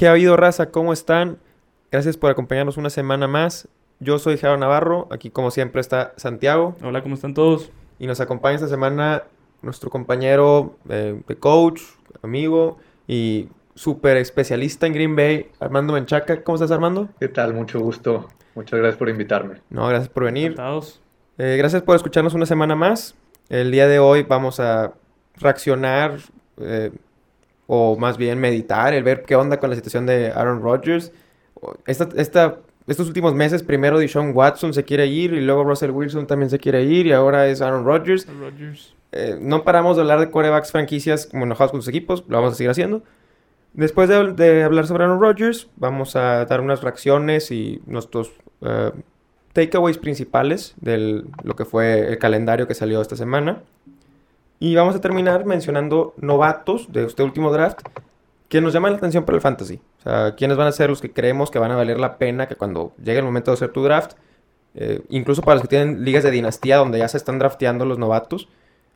¿Qué ha habido, raza? ¿Cómo están? Gracias por acompañarnos una semana más. Yo soy Jaro Navarro, aquí como siempre está Santiago. Hola, ¿cómo están todos? Y nos acompaña esta semana nuestro compañero eh, de coach, amigo y súper especialista en Green Bay, Armando Menchaca. ¿Cómo estás, Armando? ¿Qué tal? Mucho gusto. Muchas gracias por invitarme. No, gracias por venir. Eh, gracias por escucharnos una semana más. El día de hoy vamos a reaccionar eh, o más bien meditar, el ver qué onda con la situación de Aaron Rodgers. Esta, esta, estos últimos meses, primero Deshaun Watson se quiere ir y luego Russell Wilson también se quiere ir y ahora es Aaron Rodgers. Rodgers. Eh, no paramos de hablar de quarterbacks franquicias como enojados con sus equipos, lo vamos a seguir haciendo. Después de, de hablar sobre Aaron Rodgers, vamos a dar unas reacciones y nuestros eh, takeaways principales de lo que fue el calendario que salió esta semana. Y vamos a terminar mencionando novatos de este último draft que nos llaman la atención para el fantasy. O sea, quiénes van a ser los que creemos que van a valer la pena que cuando llegue el momento de hacer tu draft, eh, incluso para los que tienen ligas de dinastía donde ya se están drafteando los novatos,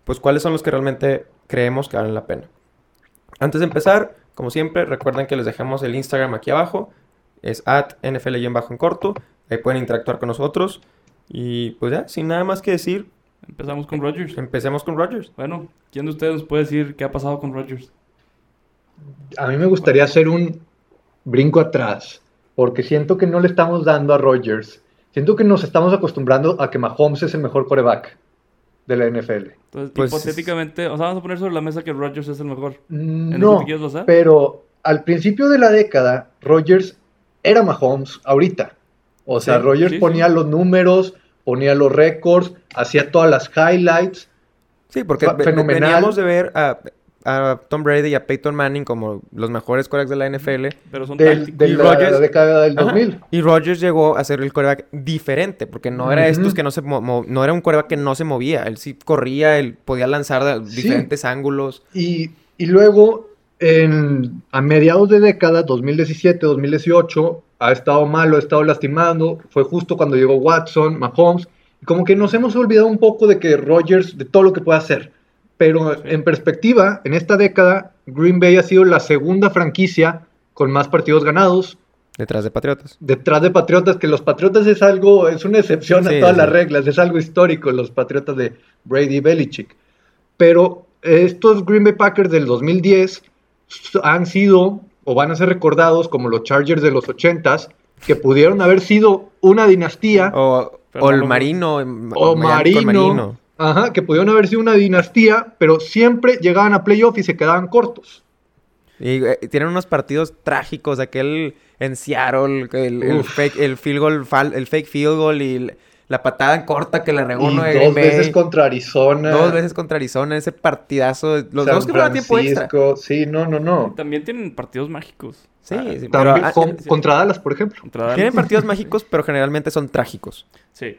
pues cuáles son los que realmente creemos que valen la pena. Antes de empezar, como siempre, recuerden que les dejamos el Instagram aquí abajo. Es at NFL en corto. Ahí pueden interactuar con nosotros. Y pues ya, sin nada más que decir, Empezamos con Rodgers. empecemos con Rodgers. Bueno, ¿quién de ustedes nos puede decir qué ha pasado con Rodgers? A mí me gustaría hacer un brinco atrás, porque siento que no le estamos dando a Rodgers. Siento que nos estamos acostumbrando a que Mahomes es el mejor coreback de la NFL. Entonces, Pues- hipotéticamente, o sea, vamos a poner sobre la mesa que Rodgers es el mejor. ¿En eso No, pero al principio de la década, Rodgers era Mahomes ahorita. O sea, Sí, Rodgers sí, ponía sí. los números, ponía los récords, hacía todas las highlights. Sí, porque fenomenal. veníamos de ver a, a Tom Brady y a Peyton Manning como los mejores quarterbacks de la NFL. Pero son del- de Y la, década del Ajá. 2000. Y Rodgers llegó a ser el quarterback diferente, porque no era estos que no se mo- mo- no era un quarterback que no se movía, él sí corría, él podía lanzar de Sí. diferentes ángulos. Y, y luego, en, a mediados de década, 2017, 2018, ha estado malo, ha estado lastimando. Fue justo cuando llegó Watson, Mahomes. Y como que nos hemos olvidado un poco de que Rodgers, de todo lo que puede hacer. Pero en perspectiva, en esta década, Green Bay ha sido la segunda franquicia con más partidos ganados. Detrás de Patriotas. Detrás de Patriotas, que los Patriotas es algo, es una excepción Sí, a todas sí. las reglas, es algo histórico, los Patriotas de Brady y Belichick. Pero estos Green Bay Packers del 2010 s- han sido o van a ser recordados como los Chargers de los 80s, que pudieron haber sido una dinastía, O, el Marino. o Marino, ajá, que pudieron haber sido una dinastía, pero siempre llegaban a playoff y se quedaban cortos. Y eh, tienen unos partidos trágicos, aquel en Seattle, el, fake, el field goal, el fake field goal y el- la patada en corta que le regó uno de dos Green Bay. veces contra Arizona. Dos veces contra Arizona, ese partidazo. Los San dos que fueron a tiempo extra. Sí, no, no, no. También tienen partidos mágicos. Sí, Ah, sí, pero ah, con- sí. contra Dallas, por ejemplo. Dallas. tienen partidos mágicos, pero generalmente son trágicos. Sí.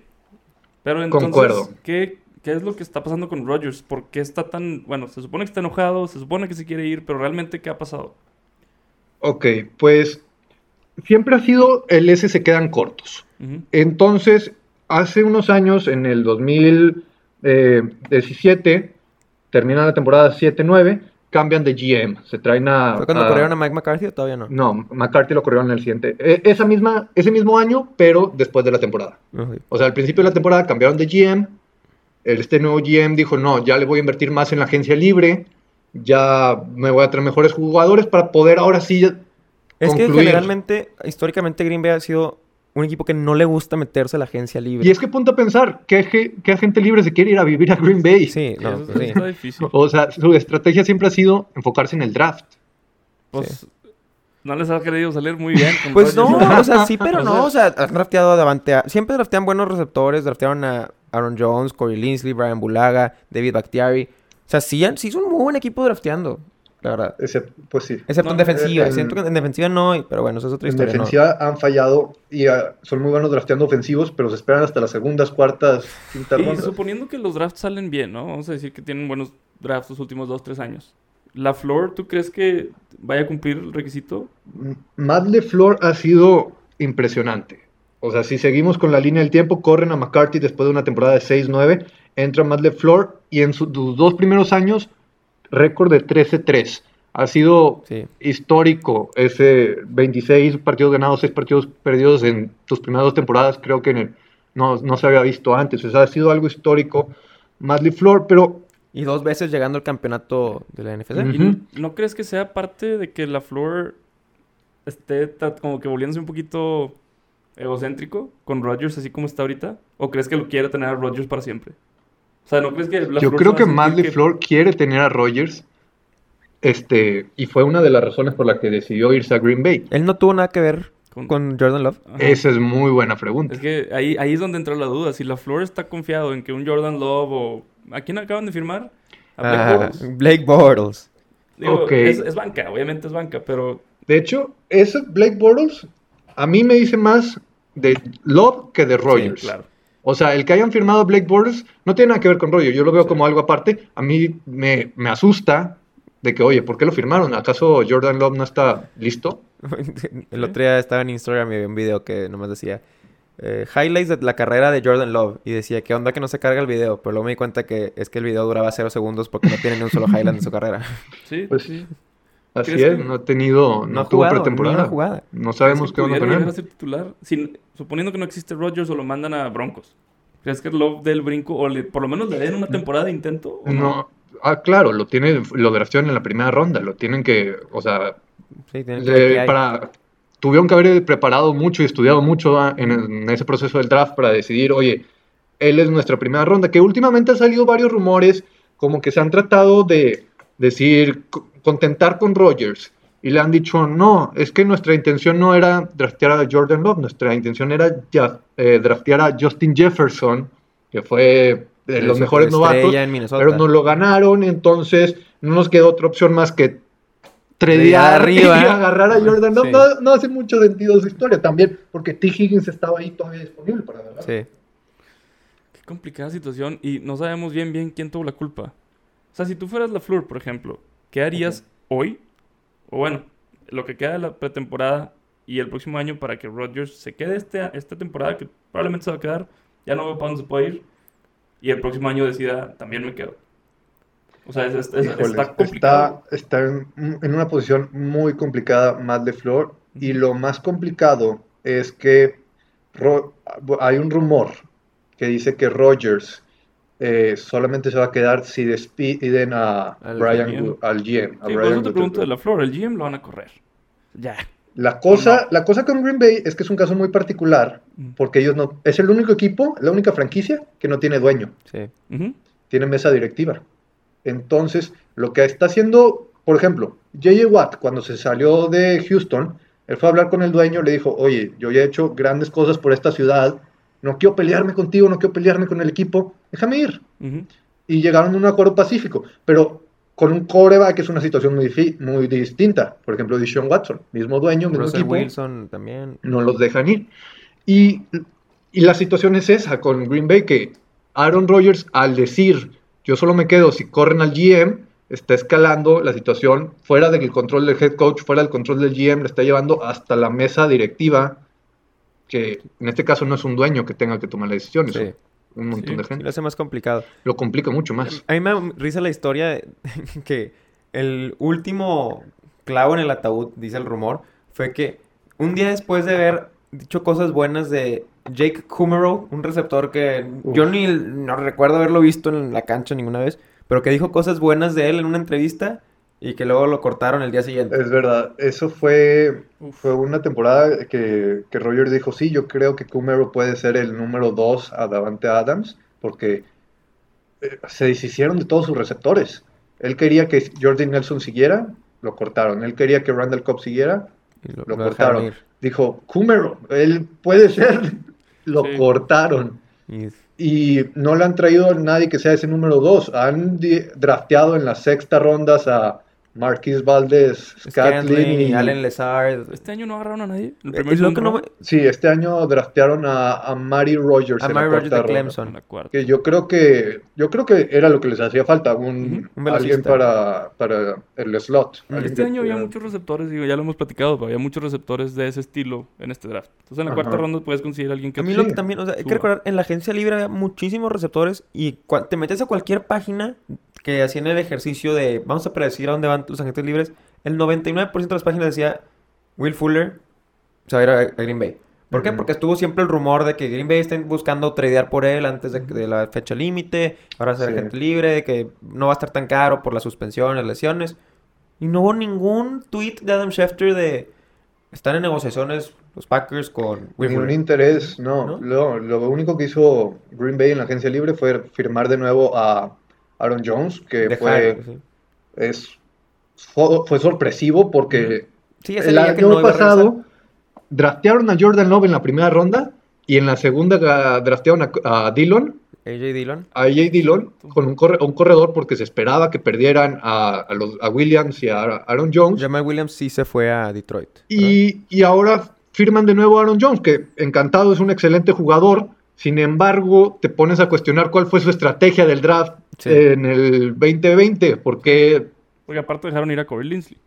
Pero entonces, Concuerdo. ¿qué, ¿qué es lo que está pasando con Rodgers? ¿Por qué está tan... Bueno, se supone que está enojado, se supone que se quiere ir, pero realmente, ¿qué ha pasado? Ok, pues siempre ha sido el S se quedan cortos. Entonces, hace unos años, en el 2017, termina la temporada 7-9, cambian de GM. Se traen a. ¿Fue cuando a- corrieron a Mike McCarthy o todavía no? No, McCarthy lo corrieron en el siguiente. e- Esa misma, ese mismo año, pero después de la temporada. O sea, al principio de la temporada cambiaron de GM. Este nuevo GM dijo, no, ya le voy a invertir más en la agencia libre. Ya me voy a traer mejores jugadores para poder ahora sí Es que generalmente, históricamente, Green Bay ha sido un equipo que no le gusta meterse a la agencia libre. Y es que ponte a pensar, ¿qué, qué agente libre se quiere ir a vivir a Green Bay? Sí, no, Eso pues sí. está difícil. O sea, su estrategia siempre ha sido enfocarse en el draft. Pues no les ha querido salir muy bien. con Pues no, o sea, sí, pero no. O sea, han drafteado a Davante. Siempre draftean buenos receptores. Draftearon a Aaron Jones, Corey Linsley, Brian Bulaga, David Bakhtiari. O sea, sí, sí es un muy buen equipo drafteando, la verdad. Pues sí. Excepto en No, defensiva. en- Siento que en defensiva no, pero bueno, eso es otra En historia. ¿no? defensiva han fallado y ah, son muy buenos drafteando ofensivos, pero se esperan hasta las segundas, cuartas, quintas Y rondas. suponiendo que los drafts salen bien, ¿no? Vamos a decir que tienen buenos drafts los últimos dos, tres años. ¿La Flor, tú crees que vaya a cumplir el requisito? Matt LeFleur ha sido impresionante. O sea, si seguimos con la línea del tiempo, corren a McCarthy después de una temporada de 6-9, entra Matt LeFleur y en sus dos primeros años, récord de 13-3. Ha sido Sí. histórico ese 26 partidos ganados, 6 partidos perdidos en tus primeras dos temporadas. Creo que no, no se había visto antes. O sea, ha sido algo histórico. Matt LeFleur, pero Y dos veces llegando al campeonato de la NFC. Ujú. ¿Y no, crees que sea parte de que la Flor esté como que volviéndose un poquito egocéntrico con Rodgers así como está ahorita? ¿O crees que lo quiere tener a Rodgers para siempre? O sea, ¿no crees que la yo creo que Matt que- LeFleur quiere tener a Rodgers. Este, y fue una de las razones por la que decidió irse a Green Bay. Él no tuvo nada que ver Con- con Jordan Love. Ajá. Esa es muy buena pregunta. Es que ahí, ahí es donde entra la duda. Si la Flor está confiado en que un Jordan Love o... ¿A quién acaban de firmar? A Blake Ah, Bortles. Blake Bortles. Digo, Ok. es, es banca, obviamente es banca, pero... De hecho, ese Blake Bortles a mí me dice más de Love que de Rodgers. Sí, claro. O sea, el que hayan firmado Blake Bortles no tiene nada que ver con Rodgers. Yo lo veo como algo aparte. A mí me, me asusta de que, oye, ¿por qué lo firmaron? ¿Acaso Jordan Love no está listo? El otro día estaba en Instagram y vi un video que nomás decía eh, highlights de la carrera de Jordan Love y decía qué onda que no se carga el video, pero luego me di cuenta que es que el video duraba cero segundos porque no tiene ni un solo highlight en su carrera. Sí, Pues, sí. Así ¿Crees es, no ha tenido, no, ha tuvo jugado, pretemporada. una jugada. No ¿Crees sabemos qué con llegar él. a ser titular? Sin- suponiendo que no existe Rodgers o lo mandan a Broncos. ¿Crees que Love dé el brinco o le- por lo menos le den una temporada de intento? o No, ah, claro, lo tiene, lo draftearon en la primera ronda, lo tienen que, o sea, Sí, tiene que para, tuvieron que haber preparado mucho y estudiado mucho ah, en, en ese proceso del draft para decidir, oye, él es nuestra primera ronda, que últimamente han salido varios rumores como que se han tratado de decir, co- contentar con Rodgers. Y le han dicho, no, es que nuestra intención no era draftear a Jordan Love, nuestra intención era ya, eh, draftear a Justin Jefferson, que fue de los mejores novatos, pero no lo ganaron, entonces no nos quedó otra opción más que Tradear arriba. y agarrar a Jordan Love. Sí. No, no hace mucho sentido su historia también, porque T. Higgins estaba ahí todavía disponible para agarrar. Sí. Qué complicada situación y no sabemos bien bien quién tuvo la culpa. O sea, si tú fueras la Flor, por ejemplo, ¿qué harías hoy? O bueno, lo que queda de la pretemporada y el próximo año para que Rodgers se quede este, esta temporada, que probablemente se va a quedar, ya no veo para dónde se puede ir, y el próximo año decida, también me quedo. O sea, es- es- es- Híjoles, está complicado. está, está en, en una posición muy complicada Matt LeFleur y lo más complicado es que hay un rumor que dice que Rodgers eh, solamente se va a quedar si despiden a Al Brian GM. Al GM. a Sí, por Brian eso te pregunto de la Flor, el GM lo van a correr. Ya. La cosa, No. la cosa con Green Bay es que es un caso muy particular Mm. porque ellos no es el único equipo, la única franquicia que no tiene dueño. Sí. Ujú. tiene mesa directiva. Entonces, lo que está haciendo, por ejemplo, J.J. Watt, cuando se salió de Houston, él fue a hablar con el dueño, le dijo, oye, yo ya he hecho grandes cosas por esta ciudad, no quiero pelearme contigo, no quiero pelearme con el equipo, déjame ir. Y llegaron a un acuerdo pacífico, pero con un coreback es una situación muy, muy distinta. Por ejemplo, Deshaun Watson, mismo dueño, mismo Russell equipo Wilson también. no los dejan ir. Y, y la situación es esa con Green Bay, que Aaron Rodgers al decir yo solo me quedo si corren al GM, está escalando la situación fuera del control del head coach, fuera del control del GM, le está llevando hasta la mesa directiva, que en este caso no es un dueño que tenga que tomar las decisiones, Sí. Un montón Sí, de gente. lo hace más complicado. Lo complica mucho más. A mí me risa la historia de- que el último clavo en el ataúd, dice el rumor, fue que un día después de haber dicho cosas buenas de Jake Kummerow, un receptor que Uf. yo ni no recuerdo haberlo visto en la cancha ninguna vez, pero que dijo cosas buenas de él en una entrevista y que luego lo cortaron el día siguiente. Es verdad, eso fue, fue una temporada que, que Rogers dijo, sí, yo creo que Kumero puede ser el número 2 a Davante Adams, porque eh, se deshicieron de todos sus receptores. Él quería que Jordi Nelson siguiera, lo cortaron. Él quería que Randall Cobb siguiera, Y lo, lo lo dejaron cortaron. Dijo, Kumero, él puede ser, lo Sí. cortaron. Y no le han traído a nadie que sea ese número 2. Han drafteado en las sexta rondas a Marquis Valdez, Y Scatlin y Allen Lazard. Este año no agarraron a nadie. El Eh, primer es lo que no Sí, este año draftearon a, a Mari Rogers A en Mari la Rogers cuarta de ronda. Clemson. Que yo creo que yo creo que era lo que les hacía falta, un, Ujú, un alguien para, para el slot. Este año había muchos receptores, digo, ya lo hemos platicado, pero había muchos receptores de ese estilo en este draft. Entonces en la Ajá. cuarta ronda puedes conseguir a alguien que A mí Sí. lo que también, o sea, hay que recordar, en la agencia libre había muchísimos receptores y te metes a cualquier página que hacían el ejercicio de vamos a predecir a dónde van los agentes libres, el 99% de las páginas decía Will Fuller se va a ir a, a Green Bay. ¿Por qué? Porque estuvo siempre el rumor de que Green Bay está buscando tradear por él antes de, de la fecha límite, ahora ser Sí. agente libre, que no va a estar tan caro por las suspensiones, lesiones. Y no hubo ningún tweet de Adam Schefter de están en negociaciones los Packers con Will Ningún Fuller. interés, no. ¿No? Lo, lo único que hizo Green Bay en la agencia libre fue firmar de nuevo a Aaron Jones, que Dejar, fue, sí. es, fue, fue sorpresivo porque Sí, el año no pasado draftearon a Jordan Love en la primera ronda y en la segunda draftearon a, a Dillon, AJ Dillon. a AJ Dillon, con un, corre- un corredor porque se esperaba que perdieran a, a los, a Williams y a Aaron Jones. Jamal Williams sí se fue a Detroit. Y, y ahora firman de nuevo a Aaron Jones, que encantado es un excelente jugador. Sin embargo, te pones a cuestionar cuál fue su estrategia del draft Sí. en el 2020, porque Porque aparte dejaron ir a Corey Linsley.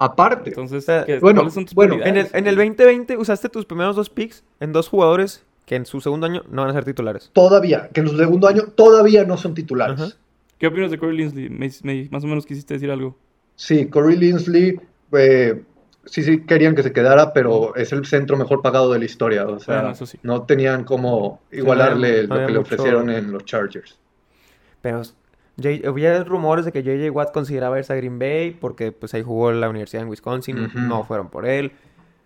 aparte, Entonces, O sea, ¿qué- bueno, ¿cuáles son tus bueno, En el, en el 2020 usaste tus primeros dos picks en dos jugadores que en su segundo año no van a ser titulares. todavía, que en su segundo año todavía no son titulares. Ajá. ¿Qué opinas de Corey Linsley? Me- me- más o menos quisiste decir algo. Sí, Corey Linsley, eh, sí, sí querían que se quedara, pero es el centro mejor pagado de la historia. O sea, Bueno, eso sí. no tenían cómo igualarle no lo había que le ofrecieron en los Chargers. Pero J- había rumores de que JJ Watt consideraba irse a Green Bay porque pues ahí jugó la universidad en Wisconsin, no fueron por él.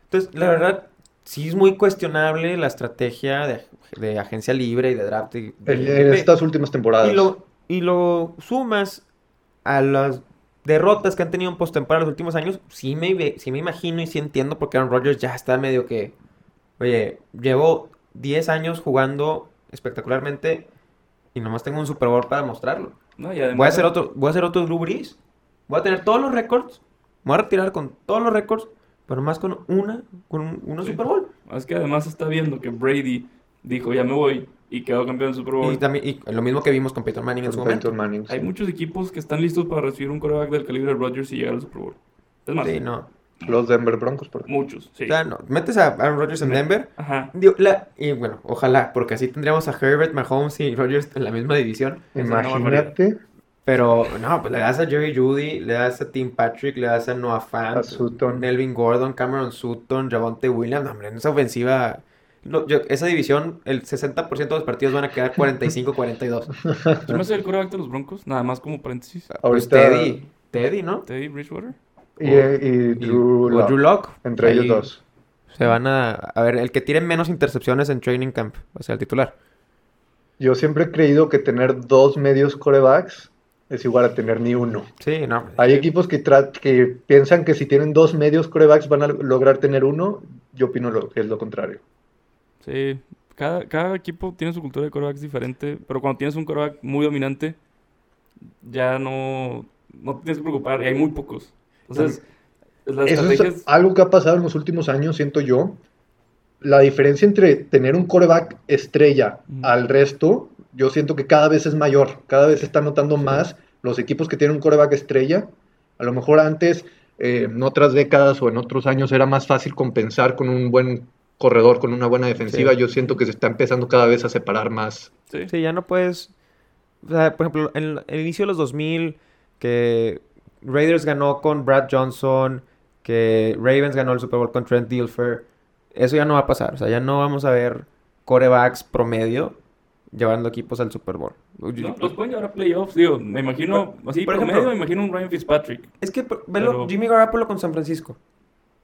Entonces, la verdad, sí es muy cuestionable la estrategia de, de agencia libre y de draft. de En, estas últimas temporadas. Y lo, y lo sumas a las derrotas que han tenido en postemporada en los últimos años, sí me, sí me imagino y sí entiendo porque Aaron Rodgers ya está medio que, oye, llevo 10 años jugando espectacularmente y nomás tengo un Super Bowl para mostrarlo. No, y además, Voy a hacer otro, voy a hacer otro Drew Brees. Voy a tener todos los récords, me voy a retirar con todos los récords, pero más con una, con un, uno Sí. Super Bowl. Es que además está viendo que Brady dijo, ya me voy, y quedó campeón del Super Bowl. Y también y lo mismo que vimos con Peyton Manning en su momento. Manning, Hay muchos equipos que están listos para recibir un coreback del calibre de Rodgers y llegar al Super Bowl. Es más, Sí, no. Los Denver Broncos, por ejemplo. muchos, sí. O sea, no. Metes a Aaron Rodgers en Me- Denver. Ajá. Digo, la- y bueno, ojalá, porque así tendríamos a Herbert, Mahomes y Rodgers en la misma división. Imagínate Pero no, pues le das a Jerry Judy, le das a Tim Patrick, le das a Noah Fant, a Sutton. Melvin Gordon, Cameron Sutton, Javonte Williams. No, hombre, en esa ofensiva, no, yo- esa división, el 60% de los partidos van a quedar 45-42. ¿Quién va a ser el coreback de los Broncos? Nada más como paréntesis. Pues Ahorita- Teddy, Teddy, ¿no? Teddy Bridgewater. Y, y Y- Drew o Lock, Drew Lock. Entre Ahí ellos dos. Se van a... A ver, el que tire menos intercepciones en training camp va a ser el titular. Yo siempre he creído que tener dos medios corebacks es igual a tener ni uno. Sí, no. Hay equipos que, que piensan que si tienen dos medios corebacks van a lograr tener uno. Yo opino lo, que es lo contrario. Sí, cada, cada equipo tiene su cultura de corebacks diferente, pero cuando tienes un coreback muy dominante, ya no, no te tienes que preocupar, y hay muy pocos. Entonces, las Eso estrategias... es algo que ha pasado en los últimos años, siento yo. La diferencia entre tener un coreback estrella Ujú. al resto, yo siento que cada vez es mayor. Cada vez se están notando más los equipos que tienen un coreback estrella. A lo mejor antes, eh, en otras décadas o en otros años, era más fácil compensar con un buen corredor, con una buena defensiva. Sí. Yo siento que se está empezando cada vez a separar más. Sí. Sí, ya no puedes. O sea, por ejemplo, en el inicio de los 2000, que Raiders ganó con Brad Johnson, que Ravens ganó el Super Bowl con Trent Dilfer. Eso ya no va a pasar. O sea, ya no vamos a ver corebacks promedio llevando equipos al Super Bowl. No, los pueden llevar a playoffs, digo, me imagino, así por por ejemplo- me imagino un Ryan Fitzpatrick. Es que, por- velo, Pero- Jimmy Garoppolo con San Francisco.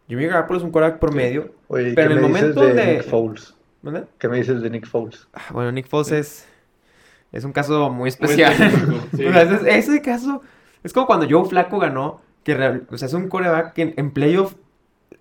Jimmy Garoppolo es un coreback promedio. Oye, Pero ¿qué en el me dices momento de de- Nick Foles? ¿Qué me dices de Nick Foles? Ah, Bueno, Nick Foles es, es un caso muy especial. específico, sí. O sea, ese, ese caso es como cuando Joe Flaco ganó, que real- o sea, es un coreback que en, en playoff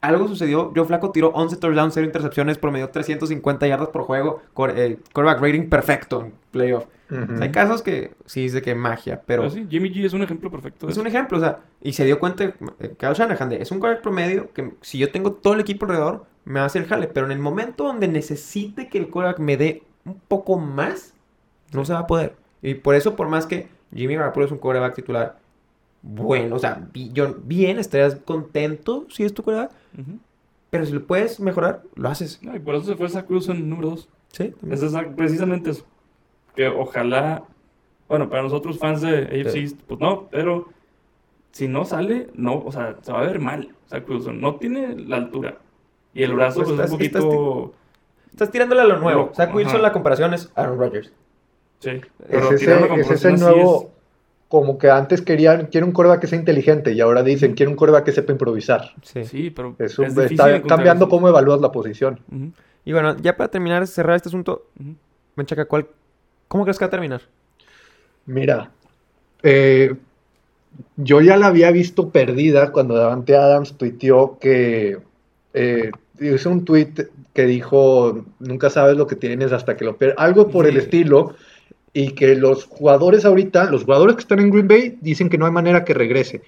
algo sucedió. Joe Flaco tiró 11 touchdowns, 0 intercepciones, promedió 350 yardas por juego, core- eh, quarterback rating perfecto en playoff. Ujú. O sea, hay casos que sí es de que magia, pero Pero sí, Jimmy G es un ejemplo perfecto de es eso. un ejemplo, o sea, y se dio cuenta eh, Kyle Shanahan de, es un quarterback promedio que si yo tengo todo el equipo alrededor, me va a hacer el jale, pero en el momento donde necesite que el quarterback me dé un poco más, no se va a poder. Y por eso, por más que Jimmy Garoppolo es un quarterback titular bueno, o sea, yo, bien, estarías contento si es tu Ujú. pero si lo puedes mejorar, lo haces. No, y por eso se fue Zach Wilson número 2. Sí. Es precisamente eso. Que ojalá, bueno, para nosotros fans de AFC, Sí. pues no, pero si no sale, no, o sea, se va a ver mal. Zach Wilson no tiene la altura. Y el brazo Pues pues, es un poquito... Estás tirándole a lo nuevo. Zach Wilson, la comparación es Aaron Rodgers. Sí. Es Pero ese, es ese nuevo, como que antes querían, quiere un coreback que sea inteligente y ahora dicen, quiere un coreback que sepa improvisar. Sí. Sí, pero Es un- es difícil está cambiando cómo evalúas la posición. Y bueno, ya para terminar, cerrar este asunto, ujú. Menchaca, ¿cuál, ¿cómo crees que va a terminar? Mira, eh, yo ya la había visto perdida cuando Davante Adams tuiteó que eh, hizo un tweet que dijo, nunca sabes lo que tienes hasta que lo pierdes, algo por el estilo, y que los jugadores ahorita, los jugadores que están en Green Bay, dicen que no hay manera que regrese.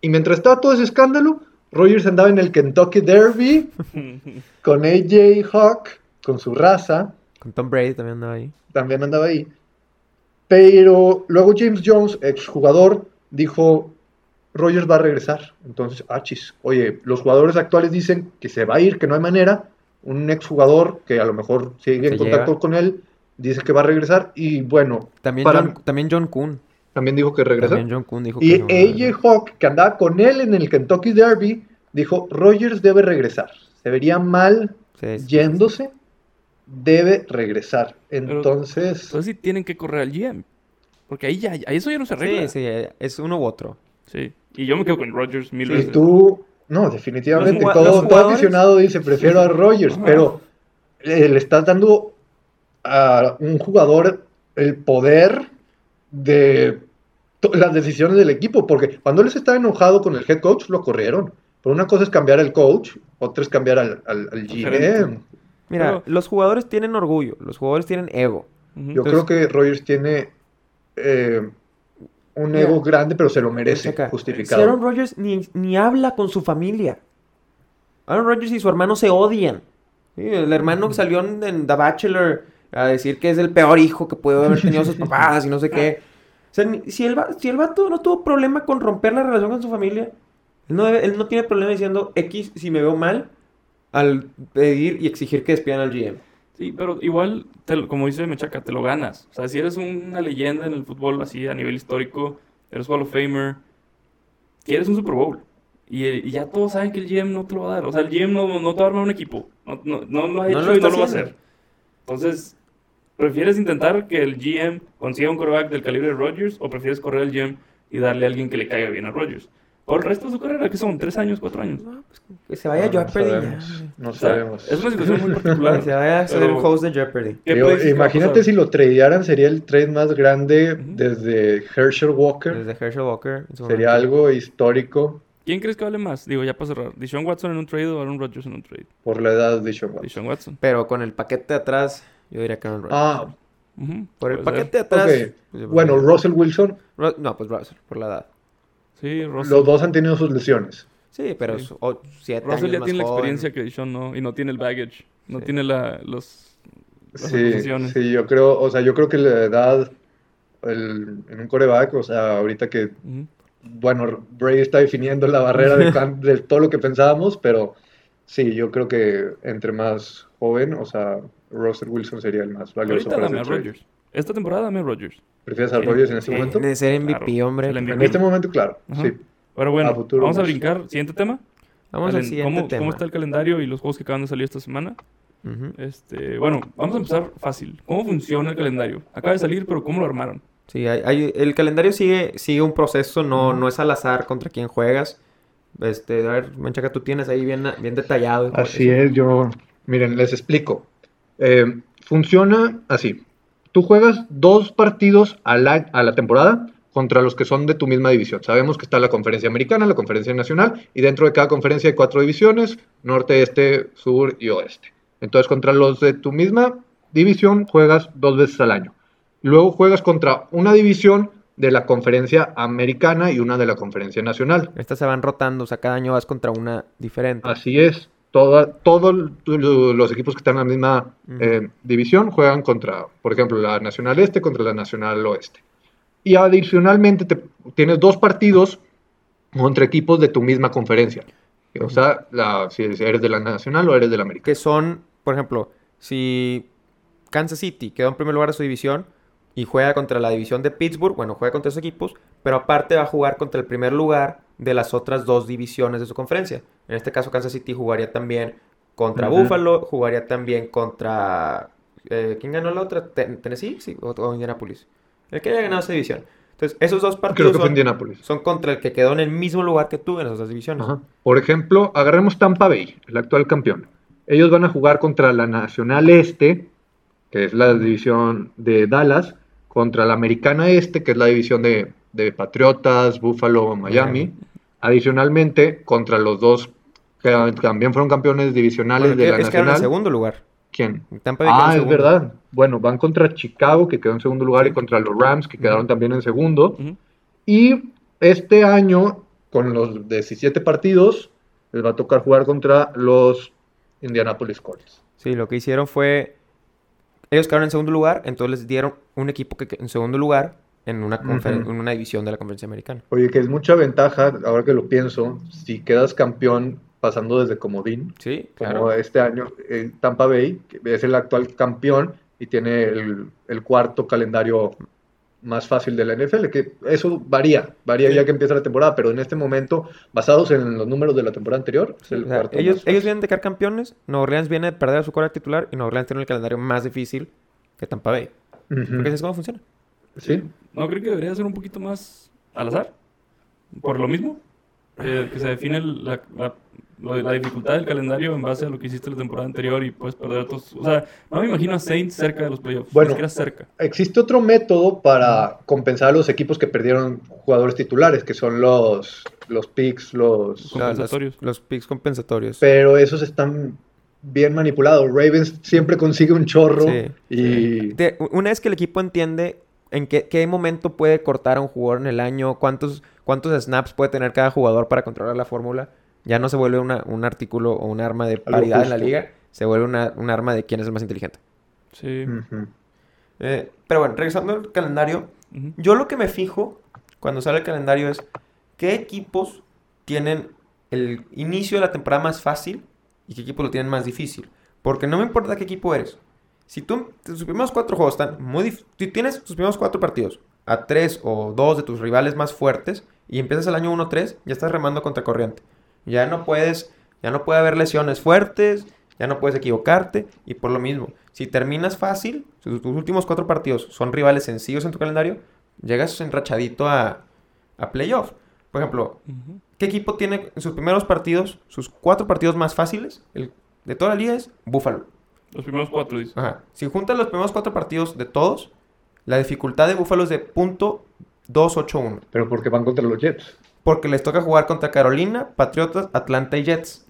Y mientras estaba todo ese escándalo, Rogers andaba en el Kentucky Derby con AJ Hawk, con su raza, Con Tom Brady también andaba ahí. también andaba ahí. Pero luego James Jones, exjugador, dijo, Rogers va a regresar. Entonces, achis, oye, los jugadores actuales dicen que se va a ir, que no hay manera. Un exjugador que a lo mejor sigue en Se contacto lleva. con él, dice que va a regresar. Y bueno, También, Para- John, también John Kuhn. también dijo que regresa. También John Kuhn dijo Y que a AJ Hawk, que andaba con él en el Kentucky Derby, dijo, Rogers debe regresar. Se vería mal Sí, sí. yéndose, debe regresar. Entonces... Entonces sí tienen que correr al GM. Porque ahí ya, ahí eso ya no se arregla. Sí, sí, es uno u otro. Sí. Y yo me quedo con Rodgers mil Y tú, no, definitivamente, Los todo, los todo aficionado dice, prefiero a Rogers, Ajá. pero eh, le estás dando a un jugador el poder de las decisiones del equipo, porque cuando él se está enojado con el head coach, lo corrieron. Pero una cosa es cambiar al coach, otra es cambiar al, al. GM. Mira, Pero- los jugadores tienen orgullo, los jugadores tienen ego. Yo Entonces- creo que Rogers tiene eh, un Mira, ego grande, pero se lo merece, Checa, Si justificado. Aaron Rodgers ni, ni habla con su familia. Aaron Rodgers y su hermano se odian. Sí, el hermano salió en, en The Bachelor a decir que es el peor hijo que puede haber tenido sus papás y no sé qué. O sea, si, el, va- si el vato no tuvo problema con romper la relación con su familia, él no, debe- él no tiene problema diciendo X si me veo mal al pedir y exigir que despidan al GM. Sí, pero igual, te lo- como dice Mechaca, te lo ganas. O sea, si eres una leyenda en el fútbol así a nivel histórico, eres Hall of Famer, quieres un Super Bowl. Y, y ya todos saben que el GM no te lo va a dar. O sea, el GM no, no te va a armar un equipo. No, no, no lo ha No hecho lo y no lo va a hacer. Entonces, ¿prefieres intentar que el GM consiga un quarterback del calibre de Rodgers o prefieres correr al GM y darle a alguien que le caiga bien a Rodgers? Por el resto de su carrera, que son tres años, cuatro años. No, pues, que se vaya No, Jeopardy. sabemos, no O sea, sabemos. es una situación muy particular. Que se vaya a ser el host de Jeopardy. ¿Qué Digo, imagínate si lo tradearan, sería el trade más grande desde Herschel Walker. Desde Herschel Walker. Sería momento. algo histórico ¿Quién crees que vale más? Digo, ya para cerrar. ¿Deshaun Watson en un trade o Aaron Rodgers en un trade? por la edad de Sean Watson. Deshaun Watson. Pero con el paquete de atrás, yo diría que Aaron Rodgers. Ah, por el ser. paquete de atrás. ok. pues, Bueno, Russell Wilson, no, pues Russell, por la edad. Sí, Russell. los dos han tenido sus lesiones. Sí, pero Sí. es o- siete Russell años ya más tiene la experiencia que Deshaun no. Y no tiene el baggage. No Sí. tiene la, los... Las Sí, posiciones. sí, yo creo, o sea, yo creo que la edad el- en un coreback, o sea, ahorita que. Bueno, Brady está definiendo la barrera de, todo lo que pensábamos, pero sí, yo creo que entre más joven, o sea, Russell Wilson sería el más valioso Ahorita para dame a. Rodgers. Esta temporada dame a Rodgers. ¿Prefieres a Rodgers en este momento? De ser MVP, Claro, hombre. En este momento, claro, Ajá. sí. Pero bueno, A futuro vamos a brincar. Siguiente tema. Vamos al siguiente ¿Cómo, tema. ¿Cómo está el calendario y los juegos que acaban de salir esta semana? Este, bueno, vamos a empezar fácil. ¿Cómo funciona el calendario? Acaba de salir, pero ¿cómo lo armaron? Sí, hay- hay- el calendario sigue, sigue un proceso, no, no es al azar contra quién juegas. Este, a ver, Menchaca, tú tienes ahí bien, bien detallado. Así es, yo, miren, les explico. Eh, funciona así. Tú juegas dos partidos a la, a la temporada contra los que son de tu misma división. Sabemos que está la conferencia americana, la conferencia nacional, y dentro de cada conferencia hay cuatro divisiones, norte, este, sur y oeste. Entonces, contra los de tu misma división juegas dos veces al año. Luego juegas contra una división de la conferencia americana y una de la conferencia nacional. Estas se van rotando, o sea, cada año vas contra una diferente. Así es. Toda, todos los equipos que están en la misma eh, división juegan contra, por ejemplo, la Nacional Este contra la Nacional Oeste. Y adicionalmente te- tienes dos partidos contra equipos de tu misma conferencia. O sea, la- si eres de la Nacional o eres de la América. Que son, por ejemplo, si Kansas City quedó en primer lugar de su división y juega contra la división de Pittsburgh, bueno, juega contra esos equipos, pero aparte va a jugar contra el primer lugar de las otras dos divisiones de su conferencia. En este caso, Kansas City jugaría también contra. Buffalo, jugaría también contra... eh, ¿Quién ganó la otra? Ten- ¿Tennessee? Sí, o, o Indianapolis. El que haya ganado esa división. Entonces, esos dos Creo partidos que son, contra el que quedó en el mismo lugar que tú en esas dos divisiones. Ajá. Por ejemplo, agarremos Tampa Bay, el actual campeón. Ellos van a jugar contra la Nacional Este, que es la división de Dallas, contra la Americana Este, que es la división de, de Patriotas, Buffalo, Miami. Adicionalmente, contra los dos que también fueron campeones divisionales Bueno, de la es eran en Nacional. segundo lugar. ¿Quién? Tampa Bay Ah, es verdad. Bueno, van contra Chicago, que quedó en segundo lugar, y contra los Rams, que quedaron también en segundo. Y este año, con los 17 partidos, les va a tocar jugar contra los Indianapolis Colts. Sí, lo que hicieron fue. Ellos quedaron en segundo lugar, entonces les dieron un equipo que en segundo lugar en una, conferen- en una división de la conferencia americana. Oye, que es mucha ventaja, ahora que lo pienso, si quedas campeón pasando desde comodín, Sí, como claro. este año, eh, Tampa Bay, que es el actual campeón y tiene el, el cuarto calendario más fácil de la NFL, que eso varía, varía ya que empieza la temporada, pero en este momento, basados en los números de la temporada anterior, es el O sea, cuarto ellos, ellos vienen de quedar campeones. Nueva Orleans viene de perder a su quarterback titular. Y Nueva Orleans tiene el calendario más difícil que Tampa Bay. Ujú. Porque así es como funciona. Sí, ¿No creo que debería ser un poquito más al azar? ¿Por lo mismo? Que, que se define el- la, la dificultad del calendario en base a lo que hiciste la temporada anterior y puedes perder otros... O sea, no me imagino a Saints cerca de los playoffs. Bueno. Ni siquiera cerca. Existe otro método para compensar a los equipos que perdieron jugadores titulares, que son los, los picks, los, Compensatorios. los picks compensatorios. Pero esos están bien manipulados. Ravens siempre consigue un chorro Sí. y... De- una vez que el equipo entiende en qué, qué momento puede cortar a un jugador en el año, cuántos, cuántos snaps puede tener cada jugador para controlar la fórmula, ya no se vuelve una- un artículo o un arma de paridad en la liga, se vuelve una- un arma de quién es el más inteligente. Sí. Eh, pero bueno, regresando al calendario, yo lo que me fijo cuando sale el calendario es qué equipos tienen el inicio de la temporada más fácil y qué equipos lo tienen más difícil. Porque no me importa qué equipo eres. Si tú, tus primeros cuatro juegos están muy Si tienes tus primeros cuatro partidos a tres o dos de tus rivales más fuertes y empiezas el año 1-3, ya estás remando contra corriente. Ya no puedes, ya no puede haber lesiones fuertes, ya no puedes equivocarte y por lo mismo, si terminas fácil, si tus, últimos cuatro partidos son rivales sencillos en tu calendario, llegas enrachadito a, a playoff. Por ejemplo. ¿qué equipo tiene en sus primeros partidos, sus cuatro partidos más fáciles el, de toda la liga es Buffalo? Los primeros cuatro, dice. Ajá. Si juntas los primeros cuatro partidos de todos, la dificultad de Buffalo es de punto .281. Pero porque van contra los Jets. Porque les toca jugar contra Carolina, Patriotas, Atlanta y Jets.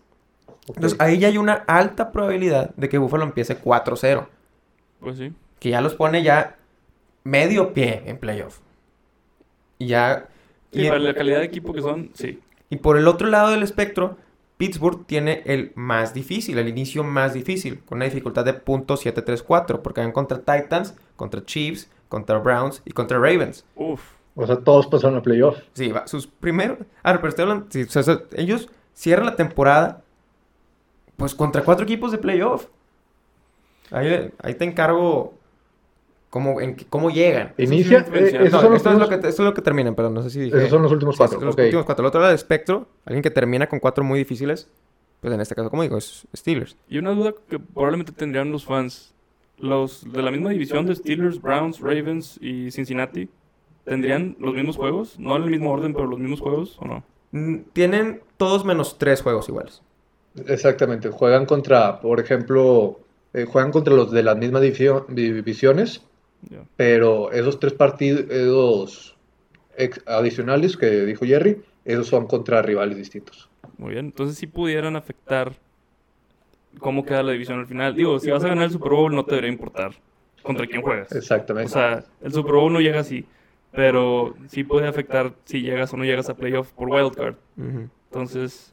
Entonces ahí ya hay una alta probabilidad de que Buffalo empiece 4-0. Pues sí. Que ya los pone ya medio pie en playoff. Y ya... Sí, y, para la calidad de equipo que son, sí. y por el otro lado del espectro, Pittsburgh tiene el más difícil, el inicio más difícil, con una dificultad de .734, porque van contra Titans, contra Chiefs, contra Browns y contra Ravens. Uf. O sea, todos pasaron a playoff. Sí, va, sus primeros... Ah, pero estoy hablando... sí, o sea, o sea, ellos cierran la temporada pues contra cuatro equipos de playoff. Ahí, ahí te encargo cómo, en, cómo llegan. Inicia, eh, esos, No, son los esto, es lo que, esto es lo que terminan, perdón, no sé si dije... esos son los últimos Sí, cuatro. los últimos cuatro. El otro lado del espectro, alguien que termina con cuatro muy difíciles, pues en este caso, como digo, es Steelers. Y una duda que probablemente tendrían los fans. Los de la misma división de Steelers, Browns, Ravens y Cincinnati, ¿tendrían los mismos juegos? No en el mismo orden, pero los mismos juegos, ¿o no? Mm, Tienen todos menos tres juegos iguales. Exactamente. Juegan contra, por ejemplo, eh, juegan contra los de las mismas divisio- divisiones, pero esos tres partidos adicionales que dijo Jerry, esos son contra rivales distintos. Muy bien. Entonces sí pudieran afectar cómo queda la división al final. Digo, si vas a ganar el Super Bowl no te debería importar contra quién juegas. Exactamente. O sea, el Super Bowl no llega así. Pero sí puede afectar si llegas o no llegas a playoff por wildcard. Ujú. Entonces,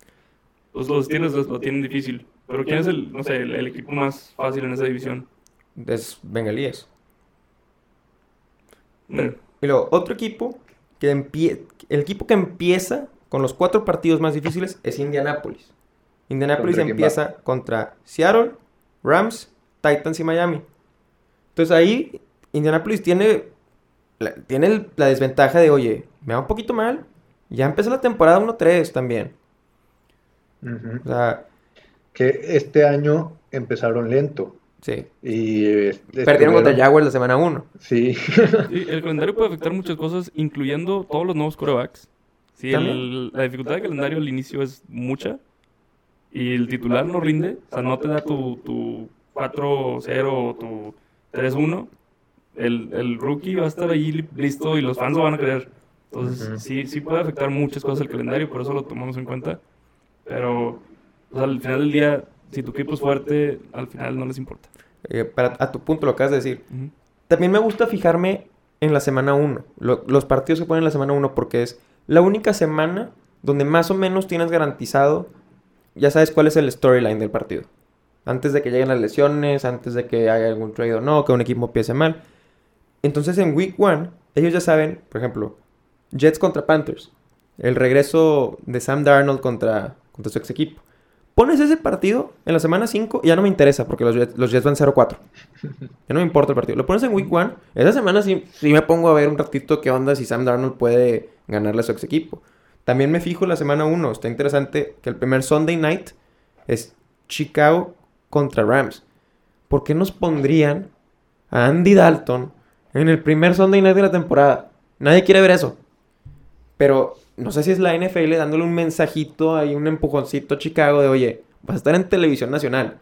pues los Steelers los- lo tienen difícil. Pero ¿quién es el, no sé, el, el equipo más fácil en esa división? Es Bengalíes. Mm, Y luego, otro equipo que empie- el equipo que empieza con los cuatro partidos más difíciles es Indianapolis. Indianapolis ¿Contra quién empieza contra Seattle, Rams, Titans y Miami. Entonces ahí Indianapolis tiene la, tiene el- la desventaja de, oye, me va un poquito mal Ya empezó la temporada 1-3 también. O sea, Que este año empezaron lento. sí. Y eh, Perdieron contra Jaguars la semana 1. Sí. Sí, el calendario puede afectar muchas cosas, incluyendo todos los nuevos corebacks. Sí, el- la dificultad del calendario al inicio es mucha. Y el titular no rinde. O sea, no te da tu, tu 4-0 o tu 3-1. El, el rookie va a estar ahí li- listo y los fans lo van a creer. Entonces, Ujú. sí, sí puede afectar muchas cosas el calendario, por eso lo tomamos en cuenta. Pero, o sea, al final del día, si tu equipo es fuerte, al final no les importa. Eh, para, a tu punto, lo acabas de decir. Ujú. También me gusta fijarme en la semana 1. los partidos que ponen en la semana 1 porque es la única semana donde más o menos tienes garantizado, ya sabes cuál es el storyline del partido. Antes de que lleguen las lesiones, antes de que haya algún trade o no, que un equipo empiece mal. Entonces en Week 1, ellos ya saben, por ejemplo, Jets contra Panthers. El regreso de Sam Darnold contra, contra su ex equipo. Pones ese partido en la semana 5 y ya no me interesa porque los Jets, los Jets van 0-4. Ya no me importa el partido. Lo pones en Week 1. Esa semana sí, sí me pongo a ver un ratito qué onda si Sam Darnold puede ganarle a su ex equipo. También me fijo en la semana 1. Está interesante que el primer Sunday night es Chicago contra Rams. ¿Por qué nos pondrían a Andy Dalton en el primer Sunday night de la temporada? Nadie quiere ver eso. Pero no sé si es la NFL dándole un mensajito ahí, un empujoncito a Chicago de, oye, vas a estar en televisión nacional.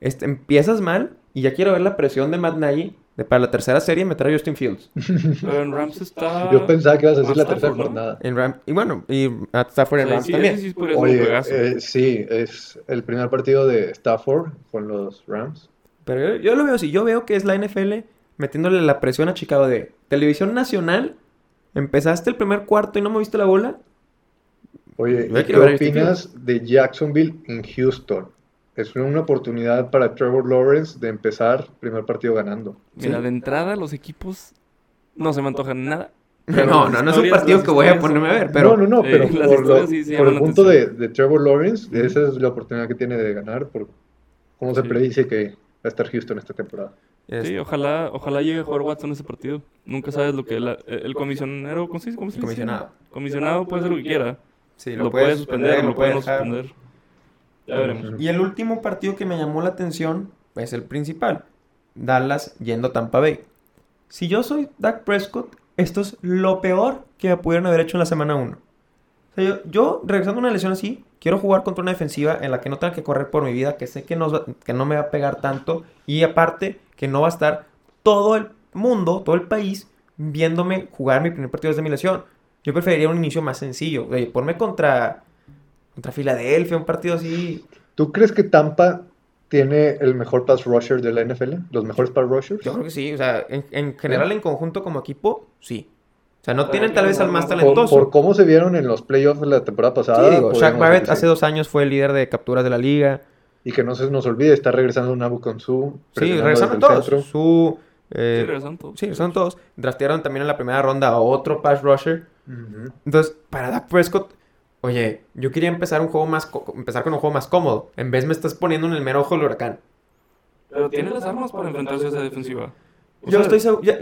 Este, empiezas mal y ya quiero ver la presión de Matt Nagy de para la tercera serie meter a Justin Fields. Pero en Rams está... Yo pensaba que ibas a decir la Stafford, tercera ¿no? jornada. En Ram- y bueno, y a Stafford en Sí, Rams sí, también. sí Oye, eh, sí, es el primer partido de Stafford con los Rams. Pero yo, yo lo veo así. Yo veo que es la NFL metiéndole la presión a Chicago de televisión nacional. Empezaste el primer cuarto y no moviste la bola. Oye, ¿y ¿qué este opinas de Jacksonville en Houston? Es una oportunidad para Trevor Lawrence de empezar primer partido ganando. Mira, Sí. de entrada los equipos no se me antojan nada. no, no, no es un partido que voy a ponerme a ver, pero no, no, no, pero por, lo- historias sí- sí por llaman el punto de, de Trevor Lawrence, esa es la oportunidad que tiene de ganar por cómo se Sí. predice que a estar Houston esta temporada. Sí, ojalá, ojalá llegue a jugar Watson ese partido. Nunca sabes lo que la- el comisionero, ¿cómo se dice? ¿Cómo se dice? Comisionado. Comisionado puede hacer lo que quiera. sí, lo, puede suspender, lo puede no suspender. Ya veremos. Ujú. Y el último partido que me llamó la atención es el principal. Dallas yendo a Tampa Bay. Si yo soy Dak Prescott, esto es lo peor que me pudieron haber hecho en la semana 1. O sea, yo, yo, regresando a una lesión así, quiero jugar contra una defensiva en la que no tenga que correr por mi vida, que sé que no, va- que no me va a pegar tanto. Y aparte, que no va a estar todo el mundo, todo el país, viéndome jugar mi primer partido desde mi lesión. Yo preferiría un inicio más sencillo. Oye, ponme contra, contra Filadelfia, un partido así ¿Tú crees que Tampa tiene el mejor pass rusher de la NFL? ¿Los mejores pass rushers? Yo creo que sí, o sea, en, en general, en conjunto como equipo, sí. O sea, no tienen tal vez al más por- Por, talentoso. por cómo se vieron en los playoffs de la temporada pasada. sí, digo, Shaq Barrett hace dos años fue el líder de capturas de la liga. Y que no se nos olvide, está regresando Nabu con su. Sí, regresaron todos. Su, eh, Sí, regresaron todos. sí, regresaron todos. Draftearon también en la primera ronda a otro pass rusher. Entonces, para Dak Prescott, oye, yo quería empezar un juego más empezar con un juego más cómodo. En vez me estás poniendo en el mero ojo del huracán. Pero tiene las armas para enfrentarse a esa defensiva. O Yo sea, estoy seguro. ya-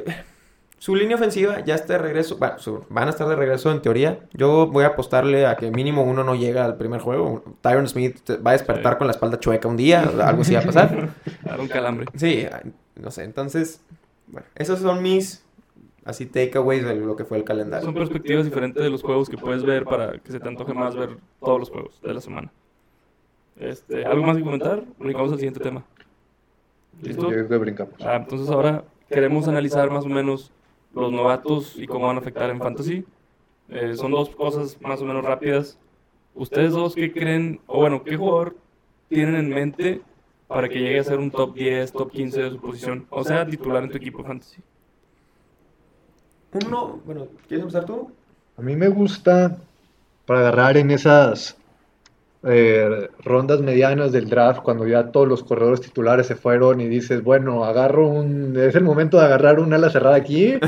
Su línea ofensiva ya está de regreso. Bueno, su- van a estar de regreso en teoría. Yo voy a apostarle a que mínimo uno no llega al primer juego. Tyron Smith va a despertar Sí. con la espalda chueca un día. Algo así va a pasar. Dar un calambre. Sí, no sé. Entonces, bueno, esos son mis así takeaways de lo que fue el calendario. Son perspectivas diferentes de los juegos que puedes ver para que se te antoje más ver todos los juegos de la semana. Este, ¿Algo más que comentar? Brincamos al siguiente tema. ¿Listo? Yo creo que brincamos. Ah, entonces ahora queremos analizar más o menos los novatos y cómo van a afectar en Fantasy. Eh, son dos cosas más o menos rápidas. ¿Ustedes dos qué creen, o bueno, qué jugador tienen en mente para que llegue a ser un top 10, top 15 de su posición? O sea, titular en tu equipo de Fantasy. Uno, bueno, ¿quieres empezar tú? A mí me gusta para agarrar en esas eh, rondas medianas del draft, cuando ya todos los corredores titulares se fueron y dices, bueno, agarro un. Es el momento de agarrar un ala cerrada aquí.